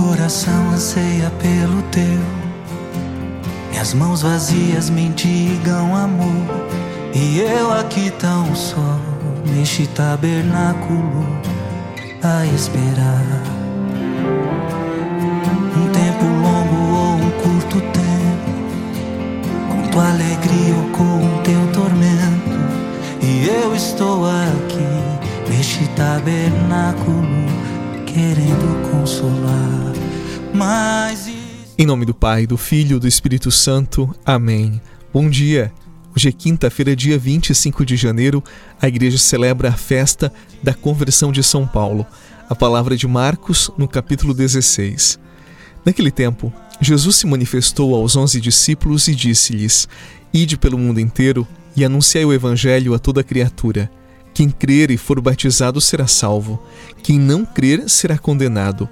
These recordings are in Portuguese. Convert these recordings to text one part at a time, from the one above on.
coração anseia pelo teu. Minhas mãos vazias mendigam amor. E eu aqui tão só, neste tabernáculo, a esperar. Um tempo longo ou um curto tempo, com tua alegria ou com teu tormento. E eu estou aqui, neste tabernáculo, querendo consolar. Mas. Em nome do Pai, do Filho e do Espírito Santo. Amém. Bom dia. Hoje é quinta-feira, dia 25 de janeiro. A igreja celebra a festa da conversão de São Paulo. A palavra de Marcos, no capítulo 16. Naquele tempo, Jesus se manifestou aos onze discípulos e disse-lhes: Ide pelo mundo inteiro e anunciai o evangelho a toda criatura. Quem crer e for batizado será salvo, quem não crer será condenado.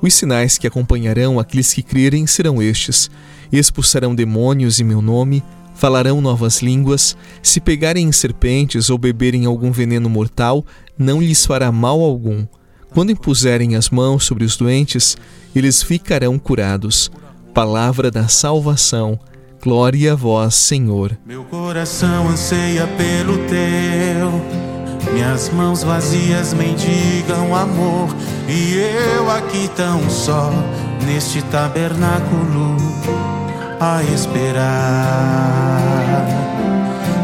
Os sinais que acompanharão aqueles que crerem serão estes: expulsarão demônios em meu nome, falarão novas línguas, se pegarem em serpentes ou beberem algum veneno mortal, não lhes fará mal algum. Quando impuserem as mãos sobre os doentes, eles ficarão curados. Palavra da salvação. Glória a vós, Senhor. Meu coração anseia pelo teu minhas mãos vazias mendigam amor, e eu aqui tão só, neste tabernáculo, a esperar.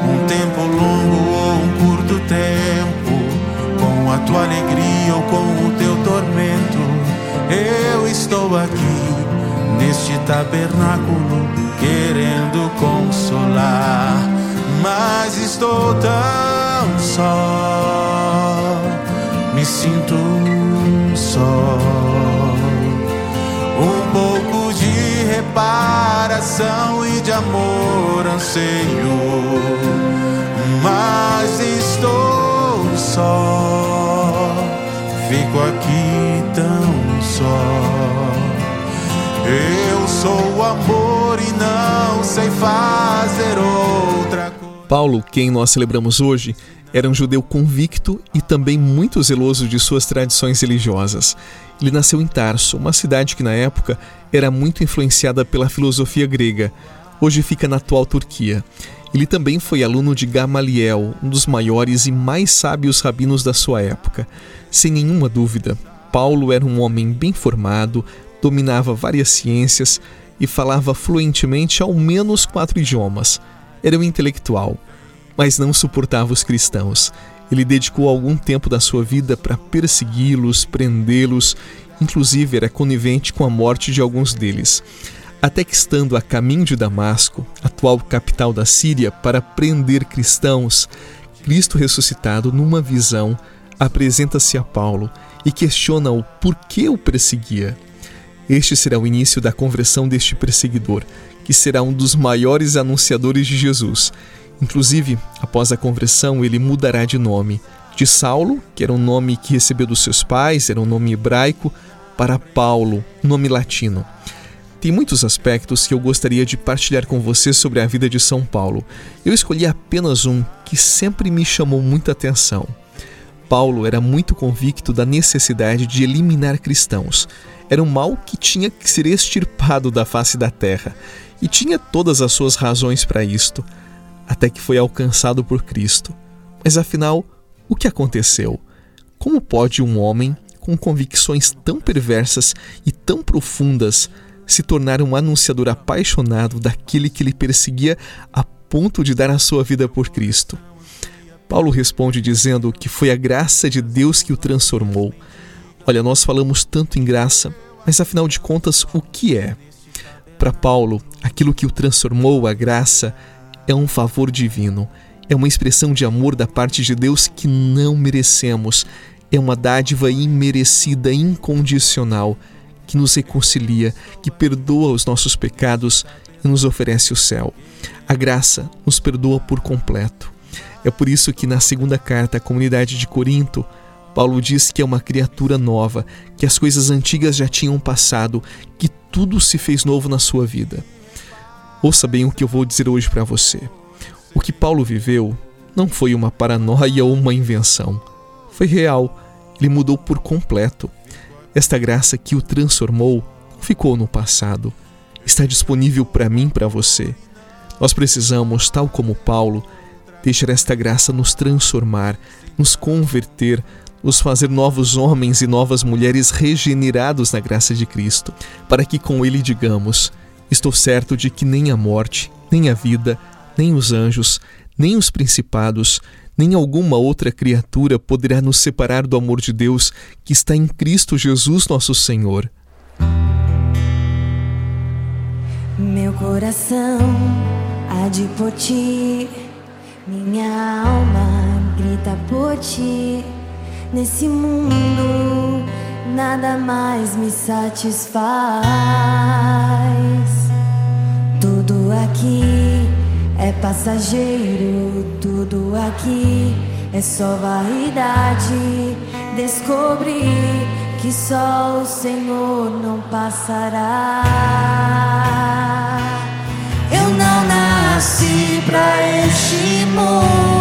Um tempo longo ou um curto tempo, com a tua alegria ou com o teu tormento, eu estou aqui, neste tabernáculo, querendo consolar, mas estou tão só me sinto só. Um pouco de reparação e de amor anseio, mas estou só. Fico aqui tão só. Eu sou amor e não sei fazer outra coisa. Paulo, quem nós celebramos hoje, era um judeu convicto e também muito zeloso de suas tradições religiosas. Ele nasceu em Tarso, uma cidade que na época era muito influenciada pela filosofia grega. Hoje fica na atual Turquia. Ele também foi aluno de Gamaliel, um dos maiores e mais sábios rabinos da sua época. Sem nenhuma dúvida, Paulo era um homem bem formado, dominava várias ciências e falava fluentemente ao menos quatro idiomas. Era um intelectual mas não suportava os cristãos. Ele dedicou algum tempo da sua vida para persegui-los, prendê-los, inclusive era conivente com a morte de alguns deles. Até que, estando a caminho de Damasco, atual capital da Síria, para prender cristãos, Cristo ressuscitado, numa visão, apresenta-se a Paulo e questiona o porquê o perseguia. Este será o início da conversão deste perseguidor, que será um dos maiores anunciadores de Jesus Inclusive, após a conversão, ele mudará de nome. De Saulo, que era um nome que recebeu dos seus pais, era um nome hebraico, para Paulo, nome latino. Tem muitos aspectos que eu gostaria de partilhar com você sobre a vida de São Paulo. Eu escolhi apenas um que sempre me chamou muita atenção. Paulo era muito convicto da necessidade de eliminar cristãos. Era um mal que tinha que ser extirpado da face da terra, e tinha todas as suas razões para isto até que foi alcançado por Cristo. Mas afinal, o que aconteceu? Como pode um homem com convicções tão perversas e tão profundas se tornar um anunciador apaixonado daquele que lhe perseguia a ponto de dar a sua vida por Cristo? Paulo responde dizendo que foi a graça de Deus que o transformou. Olha, nós falamos tanto em graça, mas afinal de contas, o que é? Para Paulo, aquilo que o transformou, a graça, é um favor divino, é uma expressão de amor da parte de Deus que não merecemos, é uma dádiva imerecida, incondicional, que nos reconcilia, que perdoa os nossos pecados e nos oferece o céu. A graça nos perdoa por completo. É por isso que na segunda carta à comunidade de Corinto, Paulo diz que é uma criatura nova, que as coisas antigas já tinham passado, que tudo se fez novo na sua vida. Ouça bem o que eu vou dizer hoje para você. O que Paulo viveu não foi uma paranoia ou uma invenção. Foi real. Ele mudou por completo. Esta graça que o transformou ficou no passado. Está disponível para mim, para você. Nós precisamos, tal como Paulo, deixar esta graça nos transformar, nos converter, nos fazer novos homens e novas mulheres regenerados na graça de Cristo, para que com Ele digamos: Estou certo de que nem a morte, nem a vida, nem os anjos, nem os principados, nem alguma outra criatura poderá nos separar do amor de Deus que está em Cristo Jesus, nosso Senhor. Meu coração há de por ti, minha alma grita por ti. Nesse mundo nada mais me satisfaz. Tudo aqui é passageiro, tudo aqui é só vaidade. Descobri que só o Senhor não passará. Eu não nasci pra este mundo,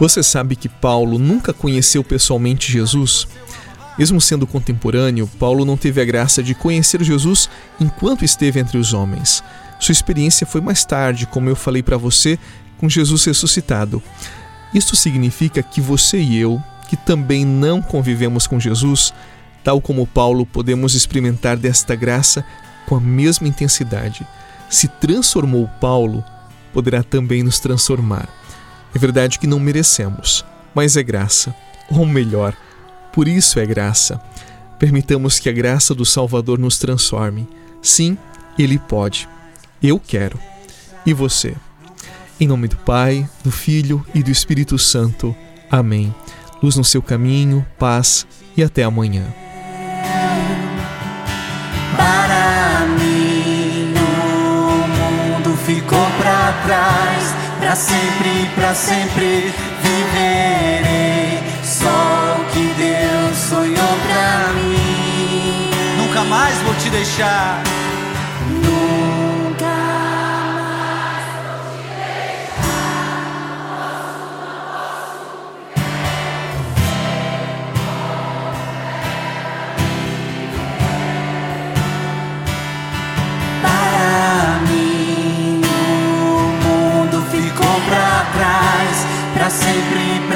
Você sabe que Paulo nunca conheceu pessoalmente Jesus? Mesmo sendo contemporâneo, Paulo não teve a graça de conhecer Jesus enquanto esteve entre os homens. Sua experiência foi mais tarde, como eu falei para você, com Jesus ressuscitado. Isto significa que você e eu, que também não convivemos com Jesus, tal como Paulo, podemos experimentar desta graça com a mesma intensidade. Se transformou Paulo, poderá também nos transformar. É verdade que não merecemos, mas é graça, ou melhor, por isso é graça. Permitamos que a graça do Salvador nos transforme. Sim, Ele pode. Eu quero. E você? Em nome do Pai, do Filho e do Espírito Santo. Amém. Luz no seu caminho, paz e até amanhã. Para mim, o mundo ficou para trás. Para sempre, para sempre viverei. Só o que Deus sonhou pra mim. Nunca mais vou te deixar.